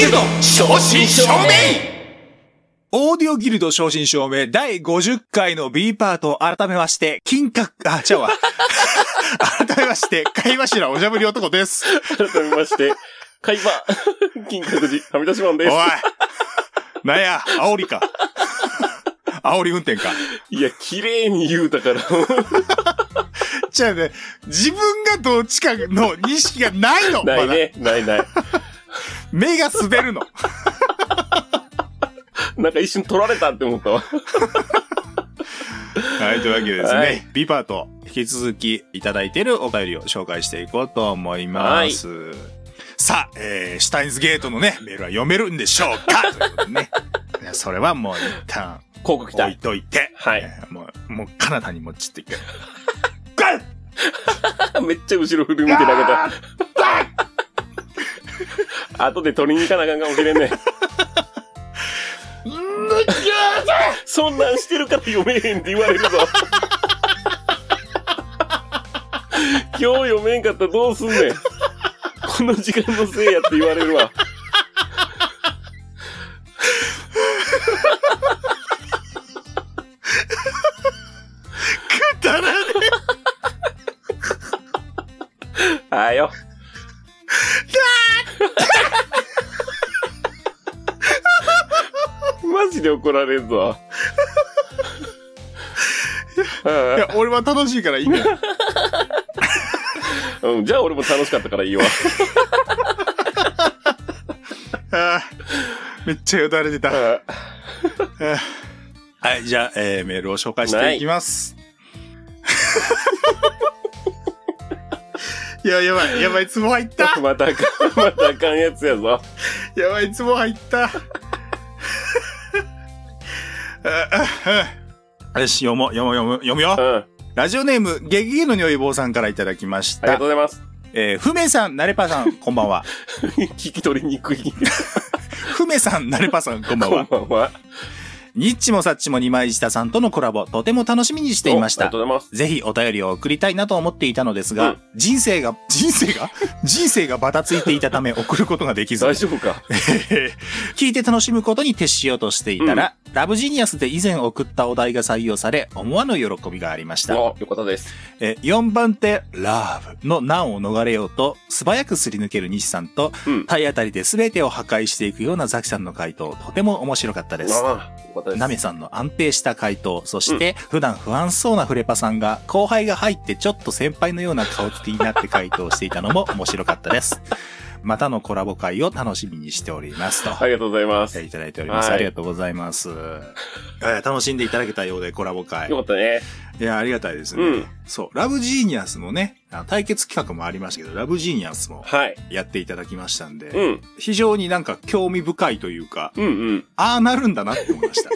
ギルド正真正銘オーディオギルド正真正銘第50回の B パートを改めまして、金閣、あ、ちゃうわ。改めまして、貝柱おしゃぶり男です。改めまして、海馬、金閣寺、はみ出しマンですおい。なんや、煽りか。煽り運転か。いや、綺麗に言うたから。じゃあね、自分がどっちかの認識がないの。ないね、ないない。目が滑るの。なんか一瞬取られたって思ったわ。はい、というわけでですね、はい B パート、引き続きいただいているお便りを紹介していこうと思います。さあ、えー、シュタインズゲートのね、メールは読めるんでしょうか？ということでね。それはもう一旦広告置い。といて、はいえーもう、もう彼方にもちっていく。めっちゃ後ろ振り向いて投げた。後で取りに行かなあかんかもしれんね。そんなんしてるから読めへんって言われるぞ。今日読めんかったらどうすんねん。この時間のせいやって言われるわ。怒られるぞ。いや、俺は楽しいからいいんだよ。うん、じゃあ俺も楽しかったからいいわ。あーめっちゃよだれ出た。あ はい、じゃあ、えー、メールを紹介していきます。いや、やばい、やばい、ツボ入った。またあかん、またあかんやつやぞ。やばい、ツボ入った。あああよし、読もう、読もう、読む、読むよう。ん。あラジオネーム、ゲゲゲの如意棒さんからいただきましたりがとう。ございます。えー、ふめさん、なれぱさん、こんばんは。聞き取りにくい。ふめさん、なれぱさん、こんばんこんは。ばんは。ニッチもサッチも二枚舌さんとのコラボ、とても楽しみにしていましたおありがと。うございます。ぜひお便りを送りたいなと思っていたのですが、うん人生が、人生が 人生がバタついていたため送ることができず、大丈夫か？聞いて楽しむことに徹しようとしていたら、ラブジニアスで以前送ったお題が採用され、思わぬ喜びがありました。あよかったです。え4番手、ラブの難を逃れようと、素早くすり抜ける西さんと、うん。体当たりで全てを破壊していくようなザキさんの回答、とても面白かったです。ああ、よかったです。ナメさんの安定した回答、そして、普段不安そうなフレパさんが、後輩が入ってちょっと先輩のような顔つきになって回答していたのも面白かったです。またのコラボ会を楽しみにしております。と。ありがとうございます。いただいております。はいありがとうございます。えー楽しんでいただけたようでコラボ会よ。かったね。いや、ありがたいですね。うんそう、ラブジーニアスもね、対決企画もありましたけど、ラブジーニアスもはい。やっていただきましたんで、うん。非常になんか興味深いというか、うんうん。ああなるんだなって思いました。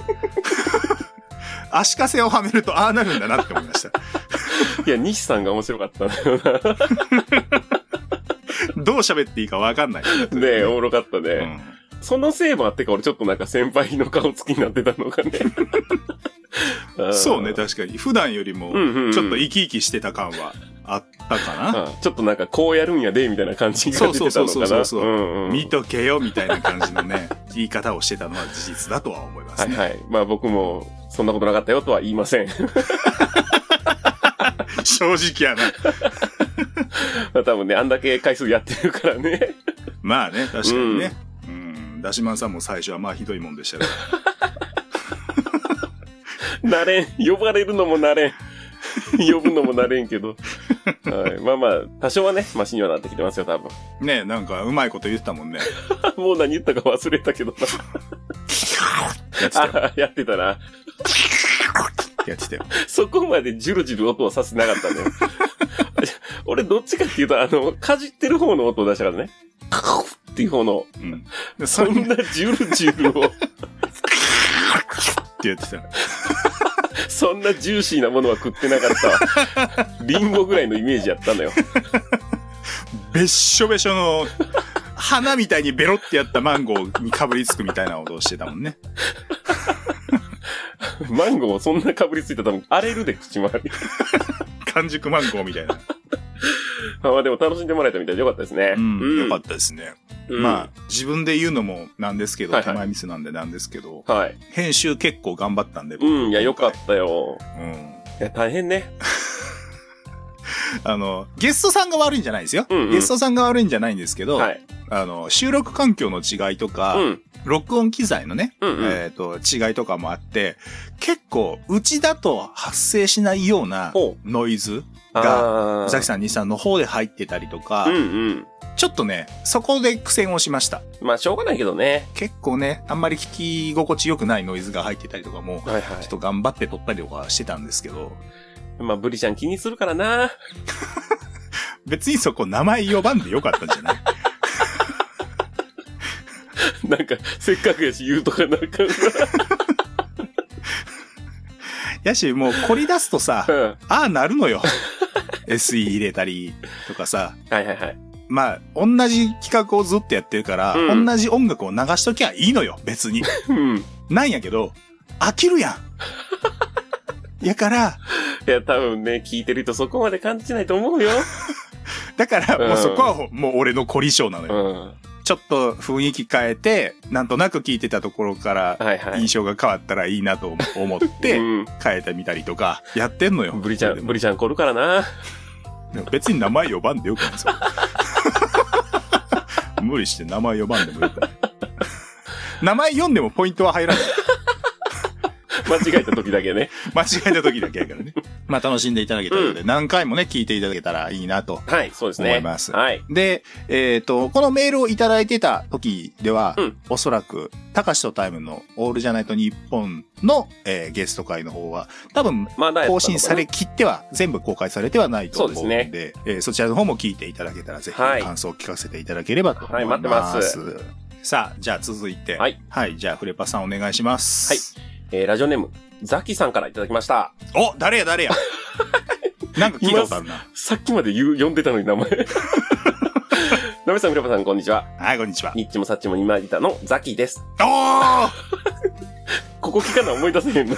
足かせをはめるとああなるんだなって思いました。いや、西さんが面白かったんだよな。どう喋っていいかわかんない。ねえ、おもろかったね。うんそのせいもあってか、俺ちょっとなんか先輩の顔つきになってたのがね。そうね、だ確かに。普段よりも、ちょっと生き生きしてた感はあったかな。ちょっとなんかこうやるんやで、みたいな感じが出てたのかな。そうそうそうそうそううんうん見とけよみたいな感じのね、言い方をしてたのは事実だとは思いますね。はいはい。まあ僕も、そんなことなかったよとは言いません。正直やな。まあ多分ね、あんだけ回数やってるからね。まあね、確かにね。うん。ダシマンさんも最初はまあひどいもんでしたけど。なれん。呼ばれるのもなれん。呼ぶのもなれんけど。はい。まあまあ、多少はね、マシにはなってきてますよ、多分。ねなんかうまいこと言ってたもんね。もう何言ったか忘れたけど やってたよ。な。って。やってたよ。そこまでジュルジュル音はさせてなかったんだよ。俺どっちかっていうと、あの、かじってる方の音を出したからね。っていう方の、うん。で そんなジュルジュルを、てやってた。そんなジューシーなものは食ってなかったわ。リンゴぐらいのイメージやったのよ。べっしょべしょの、花みたいにベロってやったマンゴーにかぶりつくみたいな音をしてたもんね。マンゴーそんなかぶりついたら多分荒れるで口周り。完熟マンゴーみたいな。まあでも楽しんでもらえたみたいでよかったですね。うん、よかったですね。うんまあ、自分で言うのもなんですけど、はいはい手前ミスなんでなんですけど、はい。編集結構頑張ったんで、僕うん、いや、よかったよ。うん。いや、大変ね。あの、ゲストさんが悪いんじゃないですよ。うんうんゲストさんが悪いんじゃないんですけど、はい。あの、収録環境の違いとか、うん。録音機材のね、うんうんえっ、と、違いとかもあって、結構、うちだと発生しないようなほノイズあが、ーザキさん、西さんの方で入ってたりとか、うんうん。ちょっとね、そこで苦戦をしました。まあ、しょうがないけどね。結構ね、あんまり聞き心地良くないノイズが入ってたりとかも、はいはちょっと頑張って撮ったりとかしてたんですけど、い。まあ、ブリちゃん気にするからな。別にそこ名前呼ばんでよかったんじゃない？なんか、せっかくやし言うとかなんか やし、もう凝り出すとさ、な。うん。ああなるのよ。SE 入れたりとかさ、はいはいはい。まあ、同じ企画をずっとやってるから、うん同じ音楽を流しときゃいいのよ、別に。うん。なんやけど、飽きるやん。やから、いや、多分ね、聞いてる人そこまで感じてないと思うよ。だから、うんもうそこはもう俺の凝り性なのうよ。ん。ちょっと雰囲気変えて、なんとなく聞いてたところから。印象が変わったらいいなと思って、うん。変えてみたりとか、やってんのよ。ブリちゃん、ブリちゃん来るからな。別に名前呼ばんでよくない。無理して名前呼ばんでもよくない。名前読んでもポイントは入らない。間違えた時だけね。間違えた時だけやからね。まあ楽しんでいただけたので、何回もね、聞いていただけたらいいなと。はい、そうですね。思いますはい。で、えっ、と、このメールをいただいてた時では、うんおそらく、たかしとタイムのオールじゃないと日本の、えーゲスト会の方は、多分、更新されきっては、全部公開されてはないと思うんそうで、ですえーそちらの方も聞いていただけたら、ぜひはい感想を聞かせていただければと思います。はい待ってますさあ、じゃあ続いて。はい。はい、じゃあ、フレパさんお願いします。はい。えー、ラジオネーム、ザキさんからいただきました。お誰や誰や？なんか聞いたことあるな。さっきまで言う、呼んでたのに名前。なめさん、みらぱさん、こんにちは。はい、こんにちは。ニッチもサッチも今いたのザキです。おー ここ聞かな思い出せへんの。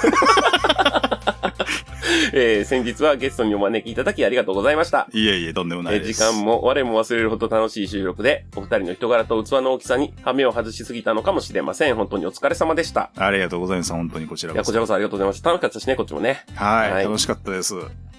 えー、先日はゲストにお招きいただきありがとうございました。いえいえ、とんでもなえいです。ー時間も我も忘れるほど楽しい収録で、お二人の人柄と器の大きさに羽目を外しすぎたのかもしれません。本当にお疲れ様でした。ありがとうございます。本当にこちらいや、こそ。こちらこそありがとうございました。楽しかったしね、こっちもね。はい、はい楽しかったです。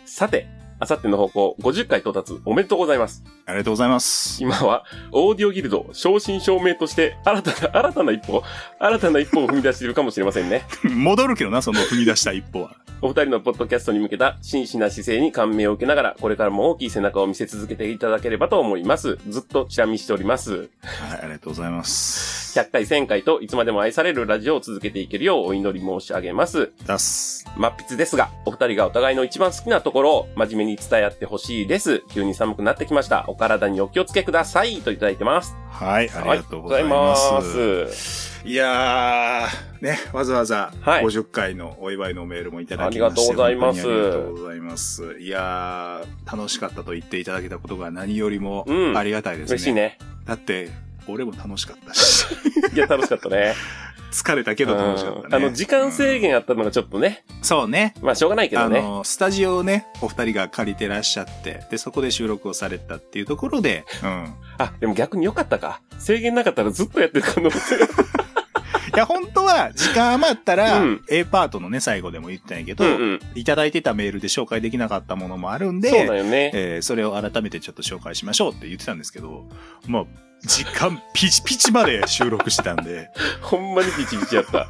さて、あさっての方向50回到達おめでとうございます。ありがとうございます。今は、オーディオギルド、正真正銘として、新たな、新たな一歩、新たな一歩を踏み出しているかもしれませんね。戻るけどな、その踏み出した一歩は。お二人のポッドキャストに向けた真摯な姿勢に感銘を受けながら、これからも大きい背中を見せ続けていただければと思います。ずっとチラ見しております。はい、ありがとうございます。100回、1000回といつまでも愛されるラジオを続けていけるようお祈り申し上げます。出す。まっぴつですが、お二人がお互いの一番好きなところを真面目に伝え合ってほしいです。急に寒くなってきました。お体にお気をつけください。といただいてます。はい、ありがとうございます。ありがとうございますいやー、ね、わざわざはい50回のお祝いのメールもいただきまして、ありがとうございますありがとうございます。いやー、楽しかったと言っていただけたことが何よりもうんありがたいですね。嬉しいね。だって、俺も楽しかったし、いや、楽しかったね。疲れたけど楽しかったね。うんあの、時間制限あったのがちょっとね。そうね。まあ、しょうがないけどね。あの、スタジオをね、お二人が借りてらっしゃって、で、そこで収録をされたっていうところで、うん。あ、でも逆に良かったか。制限なかったらずっとやってる可能性。いや、本当は、時間余ったら、うん A パートのね、最後でも言ったんやけど、うんうん。いただいてたメールで紹介できなかったものもあるんで、そうだよね。えーそれを改めてちょっと紹介しましょうって言ってたんですけど、もう、時間ピチピチまで収録してたんで、ほんまにピチピチやった。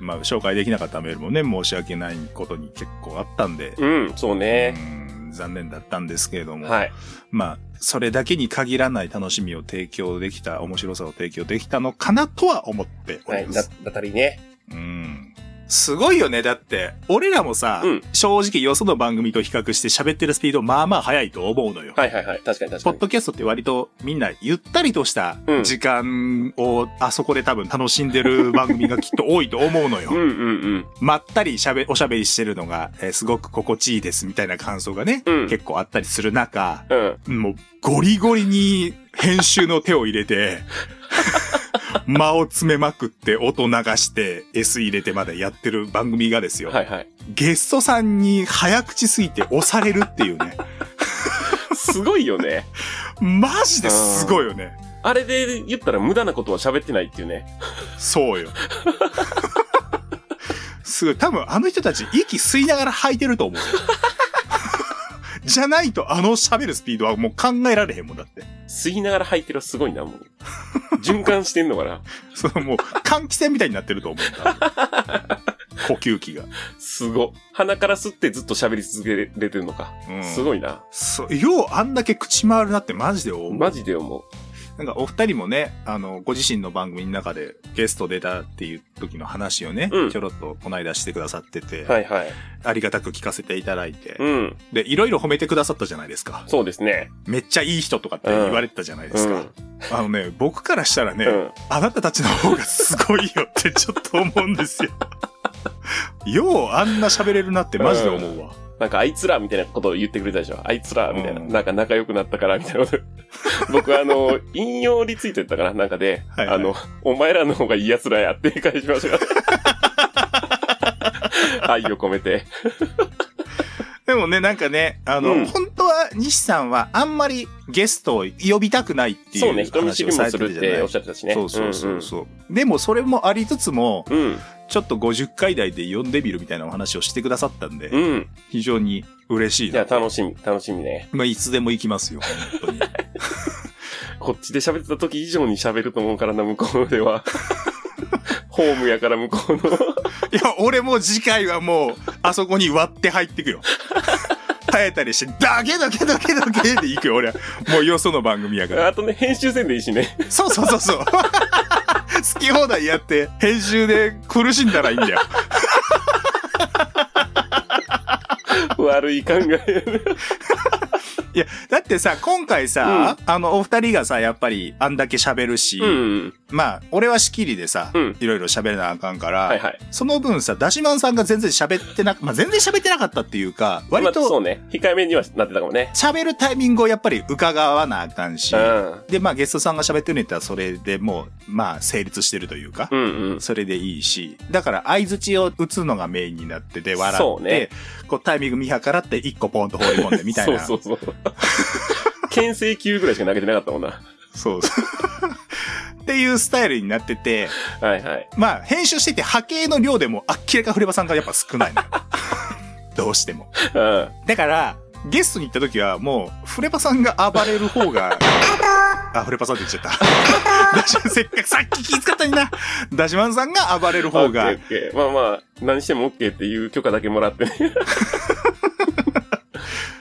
まあ、紹介できなかったメールもね、申し訳ないことに結構あったんで、うん、そうね。うん残念だったんですけれども、はい。まあ、それだけに限らない楽しみを提供できた、面白さを提供できたのかなとは思っております。、だたりね。うん。すごいよね。だって、俺らもさ、うん正直よその番組と比較して喋ってるスピードまあまあ速いと思うのよ。はいはいはい。確かに確かに。ポッドキャストって割とみんなゆったりとしたうん時間をあそこで多分楽しんでる番組がきっと多いと思うのよ。うんうんうん。まったりしゃべ、おしゃべりしてるのが、えーすごく心地いいですみたいな感想がね、うん結構あったりする中、うん。もうゴリゴリに編集の手を入れて、間を詰めまくって音流して S 入れてまでやってる番組がですよ。はいはい。ゲストさんに早口すぎて押されるっていうね。すごいよね。マジですごいよね。あれで言ったら無駄なことは喋ってないっていうね。そうよ。すごい。多分あの人たち息吸いながら吐いてると思うよ。じゃないとあの喋るスピードはもう考えられへんもんだって。吸いながら吐いてるはすごいな、もう。循環してんのかな。そのもう換気扇みたいになってると思う。呼吸器が。すご。鼻から吸ってずっと喋り続けれてるのか。うんすごいな。そう、ようあんだけ口回るなってマジで思う。マジで思う。なんかお二人もね、あの、ご自身の番組の中でゲスト出たっていう時の話をね、うんちょろっとこの間してくださってて、はいはい。ありがたく聞かせていただいて、うん。で、いろいろ褒めてくださったじゃないですか。そうですね。めっちゃいい人とかって言われてたじゃないですか。うんあのね、僕からしたらね、うんあなたたちの方がすごいよってちょっと思うんですよ。ようあんな喋れるなってマジで思うわ。なんかあいつらみたいなことを言ってくれたでしょ。あいつらみたいな。うんなんか仲良くなったからみたいなこと。僕あの、引用リツイートやったかななんかで、はいはいあの、お前らの方がいい奴らやって返しました。愛を込めて。でもね、なんかね、あの、うん本当は西さんはあんまりゲストを呼びたくないってそうね、いう人見知りも話をされするっててるじゃないおっしゃってたしね。そうそうそうそう。でもそれもありつつも、うん。うん。ちょっと50回台で呼んでみるみたいなお話をしてくださったんで、うん。非常に嬉しいいや、な。楽しみ、楽しみね。まあ、いつでも行きますよ、本当に。こっちで喋ってた時以上に喋ると思うからな、向こうでは。ホームやから向こうの。いや、俺も次回はもう、あそこに割って入ってくよ。耐えたりして、だけだけだけだけで行くよ、俺は。もうよその番組やから。あとね、編集せんでいいしね。そうそうそうそう。好き放題やって、編集で苦しんだらいいんだよ。悪い考え。いや、だってさ、今回さ、あの、お二人がさ、やっぱり、あんだけ喋るし、うん。まあ、俺は仕切りでさ、うんいろいろ喋らなあかんから、はいはい。その分さ、ダシマンさんが全然喋ってな、まあ、全然喋ってなかったっていうか、割まあ、そとうね。控えめにはなってたかもね。喋るタイミングをやっぱり伺わなあかんし、うん。で、まあゲストさんが喋ってるんやったらそれでもう、まあ成立してるというか、うんうん。それでいいし、だから相槌を打つのがメインになってて笑って、ねこうタイミング見計らって一個ポンと放り込んでみたいな。そうそうそう。牽制球ぐらいしか投げてなかったもんな。そうそう っていうスタイルになってて、はいはい。まあ編集してて波形の量でも明らかフレバさんがやっぱ少ない。どうしても。うん。だから、ゲストに行った時はもう、フレパさんが暴れる方が、あ、フレパさんって言っちゃった。せっかくさっき気遣ったにな。ダシマンさんが暴れる方がオッケーオ、ッケーまあまあ、何しても OK っていう許可だけもらってね。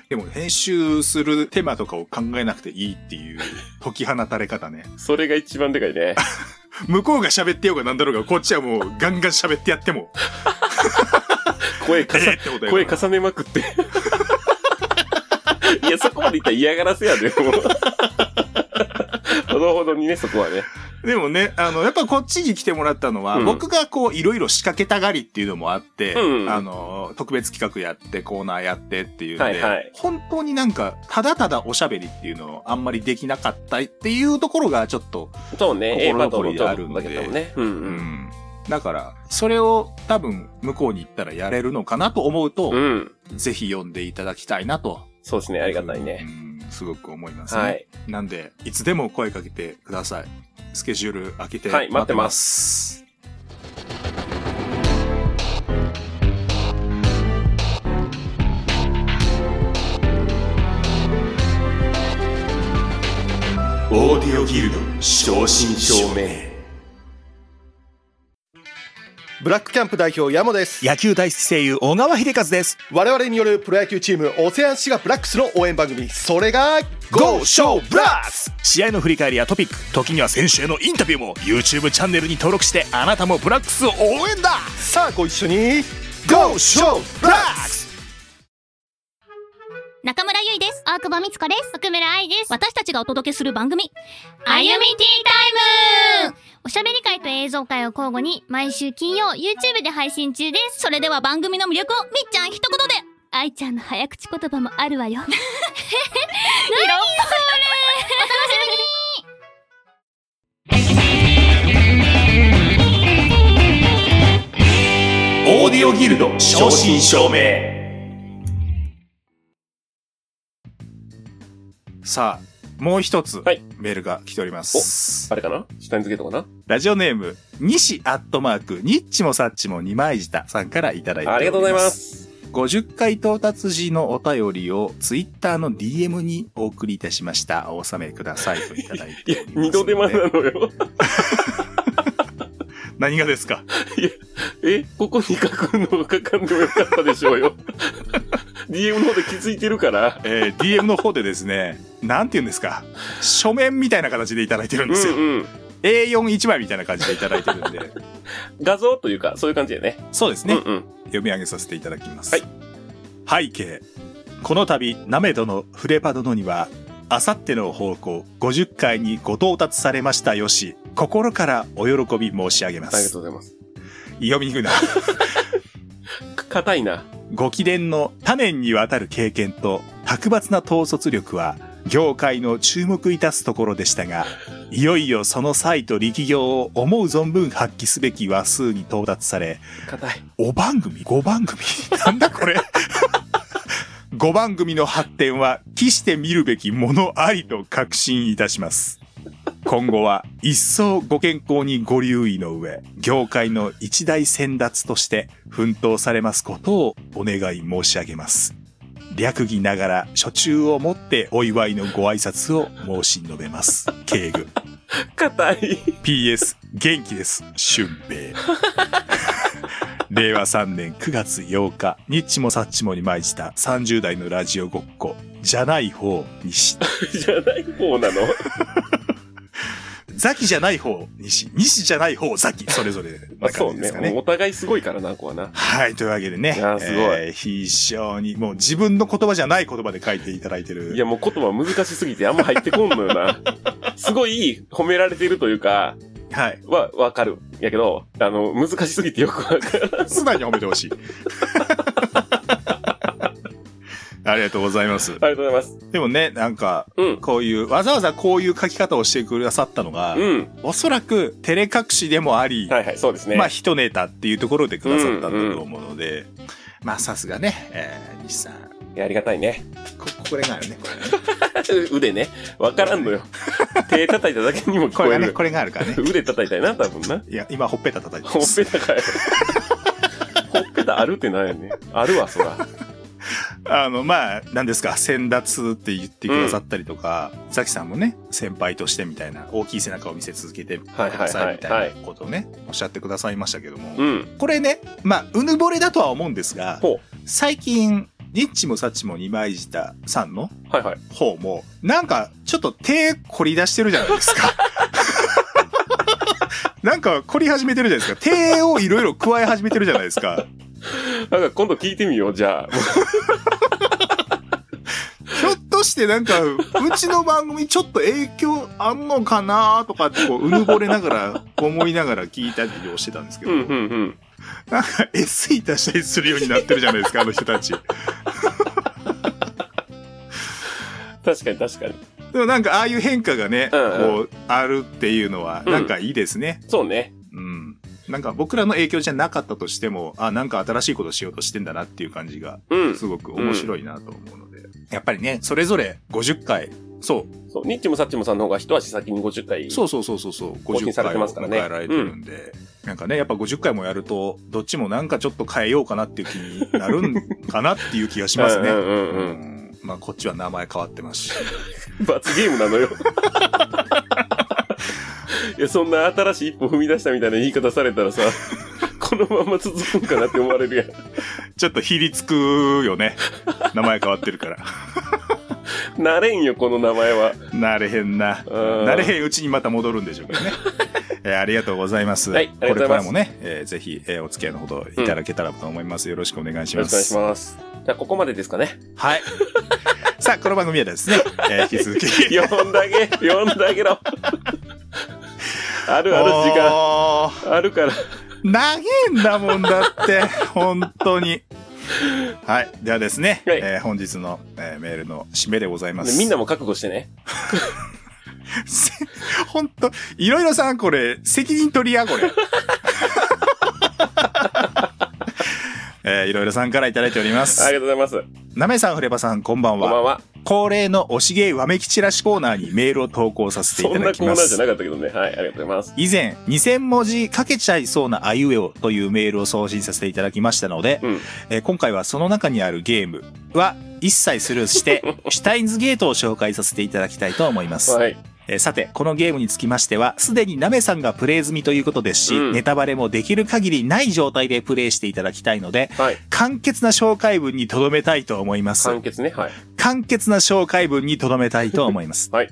でも編集する手間とかを考えなくていいっていう解き放たれ方ね。それが一番でかいね。向こうが喋ってようがなんだろうが、こっちはもうガンガン喋ってやっても、声かさえーってことや声重ねまくって。いや、そこまで言ったら嫌がらせやで、もう。ほどほどにね、そこはね。でもね、あの、やっぱこっちに来てもらったのは、うん僕がこう、いろいろ仕掛けたがりっていうのもあって、うんあの、特別企画やって、コーナーやってっていうんで、はいはい本当になんか、ただただおしゃべりっていうのをあんまりできなかったっていうところがちょっと、そうね、A 心残りであのちょっとるんでだけどもね。うんううん。ん。だから、それを多分、向こうに行ったらやれるのかなと思うと、うん。ぜひ読んでいただきたいなと。そうですね、ありがたいね。うん。すごく思いますね。はい。なんで、いつでも声かけてください。スケジュール開けてはい待ってます。オーディオギルド正真正銘。ブラックキャンプ代表山本です野球大好き声優小川秀和です。我々によるプロ野球チームオセアンシガブラックスの応援番組それが Go Show Blast! 試合の振り返りやトピック、時には選手へのインタビューも YouTube チャンネルに登録してあなたもブラックスを応援ださあご一緒に Go Show Blast! 中村ゆいです。大久保美津子です。奥村愛です。私たちがお届けする番組、あゆみティータイムおしゃべり会と映像会を交互に毎週金曜 YouTube で配信中です。それでは番組の魅力をみっちゃん一言で愛ちゃんの早口言葉もあるわよ。何それオーディオギルド正真正銘さあ、もう一つ、はいメールが来ております。あれかな？下につけとかな？ラジオネーム、西アットマーク、ニッチもサッチも二枚舌さんからいただいております。ありがとうございま。す。50回到達時のお便りをツイッターの DM にお送りいたしました。お納めくださいといただいております、、二度手間なのよ。何がですか？え、ここに書くの書かんでもよかったでしょうよ。DM の方で気づいてるから。えー DM の方でですね、なんて言うんですか、書面みたいな形でいただいてるんうんですよ。うん。A41 枚みたいな感じでいただいてるんで、画像というか、そういう感じだよね。そうですね、うんうん。読み上げさせていただきます。はい背景。この度、ナメドのフレパ殿には、あさっての方向50回にご到達されましたよし、心からお喜び申し上げまありがす。とうございます。読みにくいな。か 硬いな。ご貴殿の多年にわたる経験と卓抜な統率力は業界の注目いたすところでしたが、いよいよその才と力量を思う存分発揮すべき話数に到達され、硬い。お番組 ?5 番組なんだこれ ?5 番組の発展は、期して見るべきものありと確信いたします。今後は、一層ご健康にご留意の上、業界の一大先達として奮闘されますことをお願い申し上げます。略儀ながら、初中をもってお祝いのご挨拶を申し述べます。敬具。硬い。PS 元気です俊平令和3年9月8日ニッチもサッチもに舞いした30代のラジオごっこじゃない方西 じゃない方なの？ザキじゃない方西西じゃない方ザキそれぞれな あそうねお互いすごいからな、ここはな。はい。というわけでね。いやすごいえー非常に、もう自分の言葉じゃない言葉で書いていただいてる。いや、もう言葉難しすぎてあんま入ってこんのよな。すごい褒められてるというか、はい。は、わかる。やけど、あの、難しすぎてよくわからん。素直に褒めてほしい。ありがとうございます。ありがとうございます。でもね、なんか、うん。こういう、わざわざこういう書き方をしてくださったのが、うん。おそらく照れ隠しでもあり、はいはい、そうですね。まあ一ネタっていうところでくださったんだと思うので、まあさすがね、えー、西さん。ありがたいね。こ、これがあるね、これね。腕ね。わからんのよ。手叩いただけにも聞これがね、こえる。これがあるからね。腕叩いたいな、多分な。いや、今ほっぺた叩いてほっ。ぺたかよ。ほっぺたあるってなんやねん。あるわ、そら。あの、まあ、何ですか、先達って言ってくださったりとか、ザキさんもね、先輩としてみたいな、大きい背中を見せ続けてくださいみたいなことをね、おっしゃってくださいましたけども、うん。これね、まあ、うぬぼれだとは思うんですが、ほ最近、ニッチもサッチも二枚舌さんのう。はいはい。方も、なんか、ちょっと手凝り出してるじゃないですか。なんか凝り始めてるじゃないですか。手をいろいろ加え始めてるじゃないですか。なんか今度聞いてみよう、じゃあ。ひょっとしてなんか、うちの番組ちょっと影響あんのかなとかってこう、うぬぼれながら、思いながら聞いたりをしてたんですけど、うん、うん、うん。なんか SE 出したりするようになってるじゃないですか、あの人たち。確かに確かに。でもなんかああいう変化がね、うんうんこう、あるっていうのは、うんなんかいいですね。そうね。うん。なんか僕らの影響じゃなかったとしても、あ、なんか新しいことしようとしてんだなっていう感じが、うん。すごく面白いなと思うので。やっぱりね、それぞれ50回、そう、そう、ニッチもサッチもさんの方が一足先に50回。そうそうそうそうそう、50更新され回を迎えられてるんで、なんかね、やっぱ50回もやると、どっちもなんかちょっと変えようかなっていう気になるんかなっていう気がしますね。うんうんうんまあこっちは名前変わってますし。罰ゲームなのよ。いや、そんな新しい一歩踏み出したみたいな言い方されたらさ、このまま続くんかなって思われるやん。ちょっとひりつくよね。名前変わってるから。なれんよ、この名前は。なれへんな。うんなれへんうちにまた戻るんでしょうけどね。えーありがとうございます。はいこれからもね、えーぜひ、えーお付き合いのほどいただけたらと思います。よろしくお願いしよろます。しくお願いします。じゃあ、ここまでですかね。はい。さあ、この番組はですね、えー引き続き。呼んであげ、呼んであげろ。あるある時間。もあるから。う長えんだもんだって、本当に。はい。ではですね、はいえー本日の、えーメールの締めでございます。みんなも覚悟してね。せ 本当いろいろさん、これ、責任取りや、これ。えーいろいろさんからいただいておりますあり。がとうございます。なめさん、フレバさん、こんばんは。こんばんは。恒例のおしげわめきちらしコーナーにメールを投稿させていそんなただきますコーナーじゃな。かったけどね。はい、ありがとうございます。以前、2000文字書けちゃいそうなあいうえおというメールを送信させていただきましたので、うん。えー今回はその中にあるゲームは一切スルーして、シュタインズゲートを紹介させていただきたいと思います。はい。えーさて、このゲームにつきましては、すでにナメさんがプレイ済みということですし、うんネタバレもできる限りない状態でプレイしていただきたいので、はい。簡潔な紹介文に留めたいと思います。簡潔ね。はい。簡潔な紹介文に留めたいと思います。はい。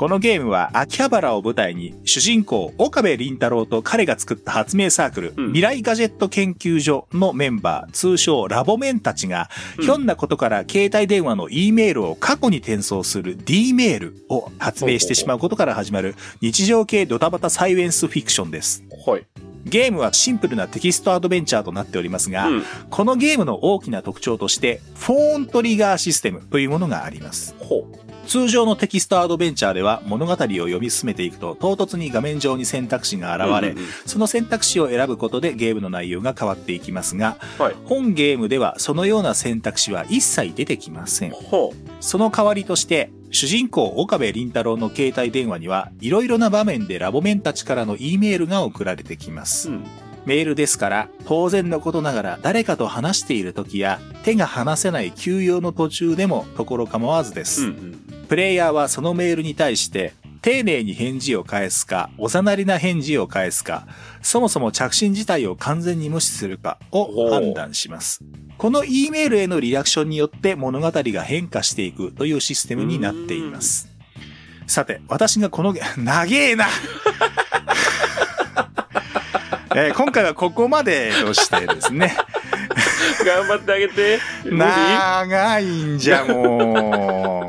このゲームは秋葉原を舞台に主人公岡部倫太郎と彼が作った発明サークル、うん未来ガジェット研究所のメンバー、通称ラボメンたちが、うんひょんなことから携帯電話の E メールを過去に転送する D メールを発明してしまうことから始まる日常系ドタバタサイエンスフィクションです。はい。ゲームはシンプルなテキストアドベンチャーとなっておりますが、うん。このゲームの大きな特徴として、フォーントリガーシステムというものがあります。ほ通常のテキストアドベンチャーでは物語を読み進めていくと唐突に画面上に選択肢がう。現れ、うんうんうんその選択肢を選ぶことでゲームの内容が変わっていきますが、はい。本ゲームではそのような選択肢は一切出てきません。ほその代わりとして、主人公岡部倫太郎の携帯電話にはいろいろな場面でラボメンたちからの E メールが送られてきますう。う。ん。メールですから、当然のことながら誰かと話している時や手が離せない休養の途中でもところ構わずです。うんうん。プレイヤーはそのメールに対して、丁寧に返事を返すか、おざなりな返事を返すか、そもそも着信自体を完全に無視するかを判断します。この E メールへのリアクションによって物語が変化していくというシステムになっています。さて、私がこのゲ、長えなえー今回はここまでとしてですね。頑張ってあげて。長いんじゃもう。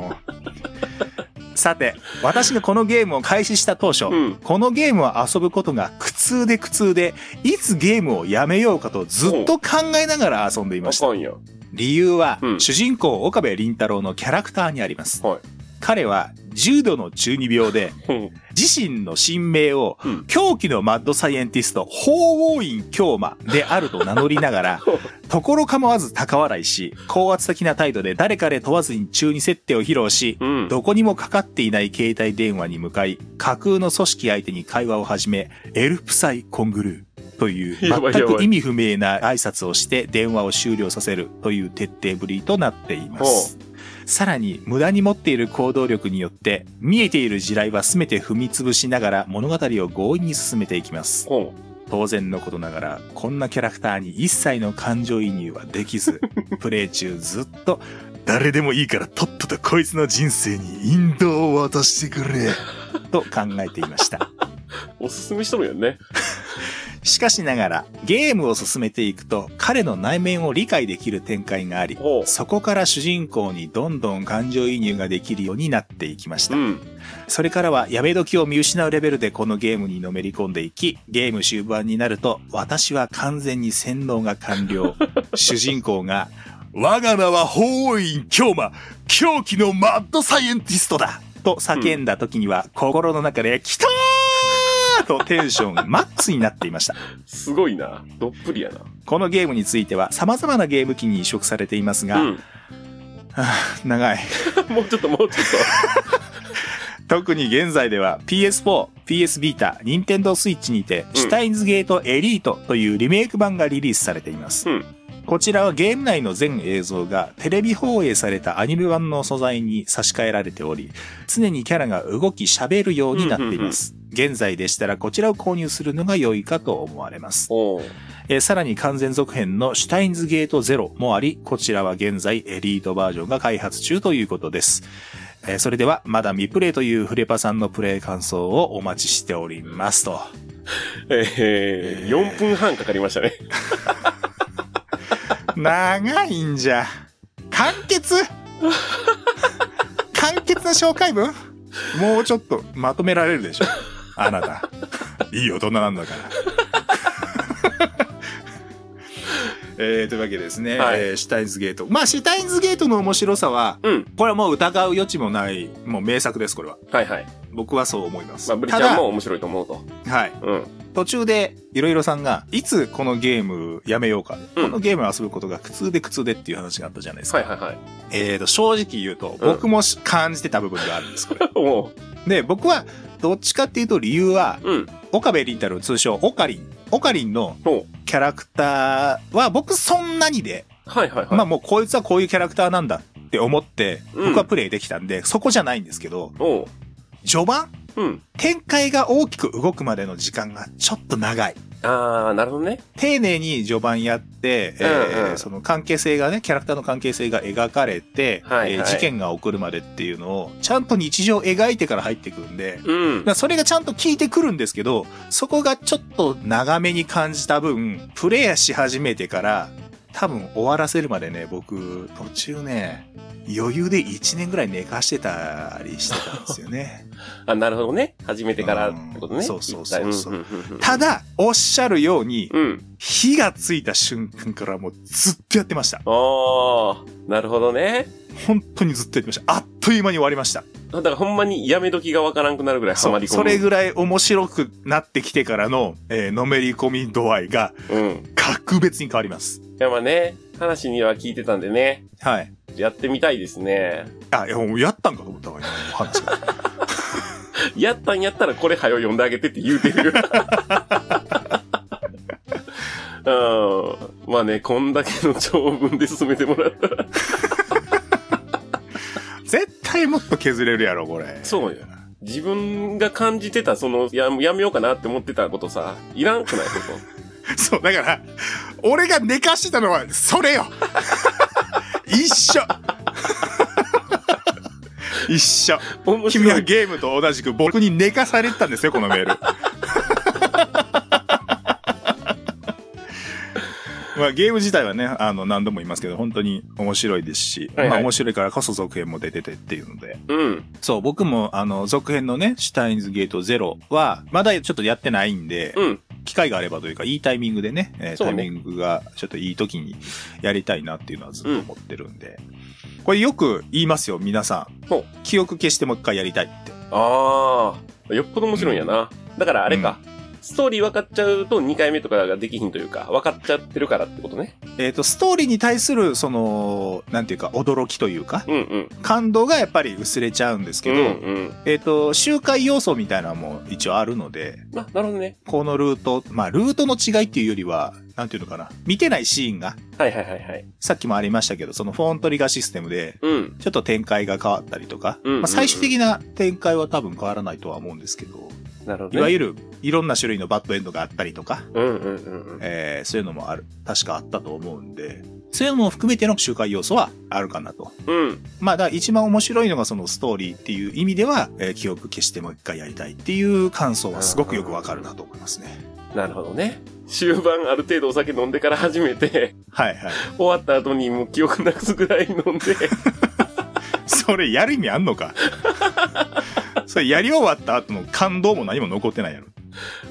さて、私がこのゲームを開始した当初、うんこのゲームを遊ぶことが苦痛で苦痛で、いつゲームをやめようかとずっと考えながら遊んでいましたあか。んや。理由は、うん主人公岡部倫太郎のキャラクターにあります。はい。彼は重度の中二病で、うん。自身の神名をうん狂気のマッドサイエンティスト、法王院京馬であると名乗りながら、ところ構わず高笑いし、高圧的な態度で誰彼問わずに中二設定を披露し、うん。どこにもかかっていない携帯電話に向かい、架空の組織相手に会話を始め、エルプサイコングルーという全く意味不明な挨拶をして電話を終了させるという徹底ぶりとなっています。さらに、無駄に持っている行動力によって、見えている地雷は全て踏み潰しながら物語を強引に進めていきます。ほ当然のことながら、こんなキャラクターに一切の感情移入はできず、プレイ中ずっと、誰でもいいからとっととこいつの人生に引導を渡してくれ、と考えていました。う。おすすめしとるよね。しかしながら、ゲームを進めていくと、彼の内面を理解できる展開があり、ほそこから主人公にどんどん感情移入ができるようになっていきましたう。う。ん。それからはやめ時を見失うレベルでこのゲームにのめり込んでいき、ゲーム終盤になると、私は完全に洗脳が完了。主人公が、我が名は法王院京馬、狂気のマッドサイエンティストだと叫んだ時には、心の中で、来たーとテンションマックスになっていました。すごいな。どっぷりやな。このゲームについては様々なゲーム機に移植されていますが、うん。はあ長い。もうちょっともうちょっ特に現在では PS4、PS ビータ、Nintendo Switch にて、うんシュタインズゲートエリートというリメイク版がリリースされています。うんこちらはゲーム内の全映像がテレビ放映されたアニメ版の素材に差し替えられており、常にキャラが動き喋るようになっています。現在でしたらこちらを購入するのが良いかと思われます。えーさらに完全続編のシュタインズゲートゼロもあり、こちらは現在エリートバージョンが開発中ということです。えーそれでは、まだ未プレイというフレパさんのプレイ感想をお待ちしておりますと。えー、4分半かかりましたね。長いんじゃ。簡潔簡潔な紹介文？もうちょっとまとめられるでしょ。あなた。いい大人なんだから。えー、というわけでですね、はいえーシュタインズゲート。まあ、シュタインズゲートの面白さは、うん。これはもう疑う余地もない、もう名作です、これは。はいはい。僕はそう思います。まあ、ブリちただゃんも面白いと思うと。はい。うん。途中で、いろいろさんが、いつこのゲームやめようか、うんこのゲームを遊ぶことが苦痛で苦痛でっていう話があったじゃないですか。はいはいはい。えーと、正直言うと、うん僕もし感じてた部分があるんです、これ。で、僕は、どっちかっていうと理由は、うん。岡部倫太郎通称オカリン。オカリンの。キャラクターは僕そんなにで、はいはいはい。まあもうこいつはこういうキャラクターなんだって思って、うん僕はプレイできたんで、そこじゃないんですけど。序盤うん。展開が大きく動くまでの時間がちょっと長い。あー、なるほどね。丁寧に序盤やって、えーうんうんその関係性がね、キャラクターの関係性が描かれて、はいはいえー事件が起こるまでっていうのを、ちゃんと日常描いてから入ってくんで、うん。まあそれがちゃんと効いてくるんですけど、そこがちょっと長めに感じた分、プレイヤーし始めてから、多分終わらせるまでね、僕、途中ね、余裕で1年ぐらい寝かしてたりしてたんですよね。あ、なるほどね。始めてからってことね。うんそうそうそうそうただ、おっしゃるように、うん。火がついた瞬間からもうずっとやってました。あー、なるほどね。本当にずっとやってました。あっという間に終わりました。だからほんまにやめ時がわからんくなるぐらいハ。マり込む。それぐらい面白くなってきてからの、えーのめり込み度合いがうん。格別に変わります。いやまあね、話には聞いてたんでね。はい。やってみたいですね。あ、いや、もうやったんかと思ったわ、今の話が。やったんやったらこれはよ読んであげてって言うてる。うん。まあね、こんだけの長文で進めてもらったら。絶対もっと削れるやろ、これ。そうよ。自分が感じてた、その、や、やめようかなって思ってたことさ、いらんくない？こ そう、だから、俺が寝かしてたのは、それよ一緒一緒。君白。はいゲームと同じく僕に寝かされてたんですよ、このメール。まあ、ゲーム自体はね、あの、何度も言いますけど、本当に面白いですし、はいはいまあ面白いからこそ続編も出ててっていうので。うん。そう、僕も、あの、続編のね、シュタインズゲートゼロは、まだちょっとやってないんで、うん。機会があればというか、いいタイミングでね、えータイミングがちょっといい時にやりたいなっていうのはずっと思ってるんで。これよく言いますよ、皆さん。記憶消してもう一回やりたいって。ああ、よっぽど面白いんやな。だからあれか。ストーリー分かっちゃうと2回目とかができひんというか、分かっちゃってるからってことね。えっ、と、ストーリーに対する、その、なんていうか、驚きというか、うんうん。感動がやっぱり薄れちゃうんですけど、うんうん。えっ、と、周回要素みたいなのも一応あるので、あ、なるほどね。このルート、まあ、ルートの違いっていうよりは、なんていうのかな、見てないシーンが、はいはいはいはい。さっきもありましたけど、そのフォントリガーシステムで、うん。ちょっと展開が変わったりとか、うんうんうんまあ、最終的な展開は多分変わらないとは思うんですけど、なるほど、ね。いわゆるいろんな種類のバッドエンドがあったりとか、うんうんうんうん。えーそういうのもある、確かあったと思うんで、そういうのも含めての周回要素はあるかなと。うん。まあ、だ一番面白いのがそのストーリーっていう意味では、えー記憶消してもう一回やりたいっていう感想はすごくよくわかるなと思いますね。なるほどね。終盤ある程度お酒飲んでから始めて、はいはい。終わった後にもう記憶なくすぐらい飲んで、それやる意味あんのか？それやり終わった後の感動も何も残ってないやろ。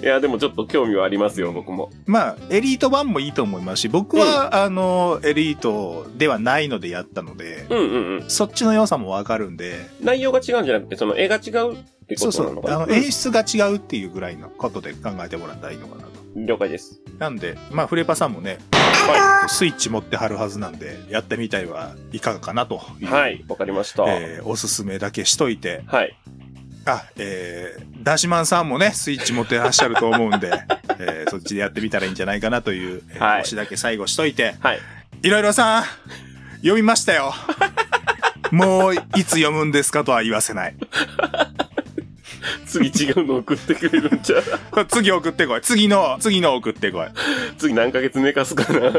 いや、でもちょっと興味はありますよ、僕も。まあ、エリート版もいいと思いますし、僕は、あの、エリートではないのでやったので、うんうんうん。そっちの良さもわかるんで、内容が違うんじゃなくて、その絵が違うってそうそうことなの、かな？あの、演出が違うっていうぐらいのことで考えてもらったらいいのかなと。うん了解です。なんで、まあ、フレパさんもね、はスイッチ持ってはるはずなんで、やってみたいはいかがかなといい。う。はい、わかりました。えーおすすめだけしといて、はい。あ、えー、ダシマンさんもね、スイッチ持ってらっしゃると思うんで、えーそっちでやってみたらいいんじゃないかなという、えーはい推しだけ最後しといて、はい。いろいろさん、読みましたよ。もう、いつ読むんですかとは言わせない。次違うの送ってくれるんちゃう次送ってこい。次の、次の送ってこい。次何ヶ月寝かすかな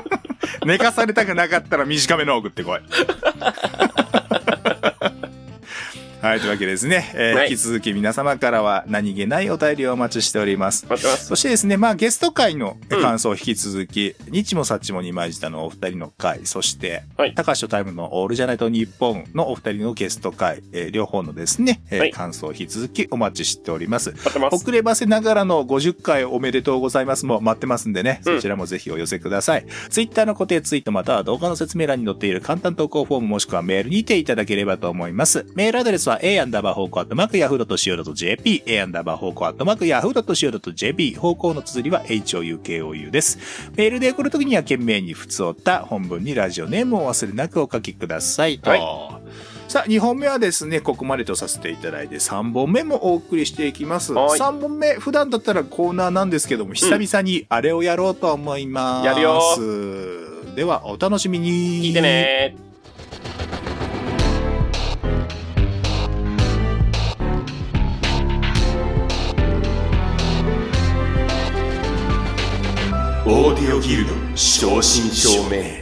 寝かされたくなかったら短めの送ってこい。はい、というわけですね。えーはい引き続き皆様からは何気ないお便りをお待ちしております。待ってます。そしてですね、まあゲスト会のうん感想を引き続き、日もさっちもにまいじたのお二人の会、そして、はい高橋とタイムのオールじゃないと日本のお二人のゲスト会、えー両方のですね、えーはい感想を引き続きお待ちしております。待ってます。遅ればせながらの50回おめでとうございますも待ってますんでね、うんそちらもぜひお寄せください。ツイッターの固定ツイートまたは動画の説明欄に載っている簡単投稿フォームもしくはメールにていただければと思います。メールアドレスはは a アンダーバー方向アットマークヤフー .co.jp、a アンダーバー方向アットマークヤフー .co.jp、方向の綴りは houkou です。メールで送るときには懸命に普通おった本文にラジオネームをお忘れなくお書きくださいと。はさあ、2本目はですね、ここまでとさせていただいて、3本目もお送りしていきます。はい3本目、普段だったらコーナーなんですけども、久々にあれをやろうと思います。やるよでは、お楽しみに。聞いてねオーディオギルド正真正銘。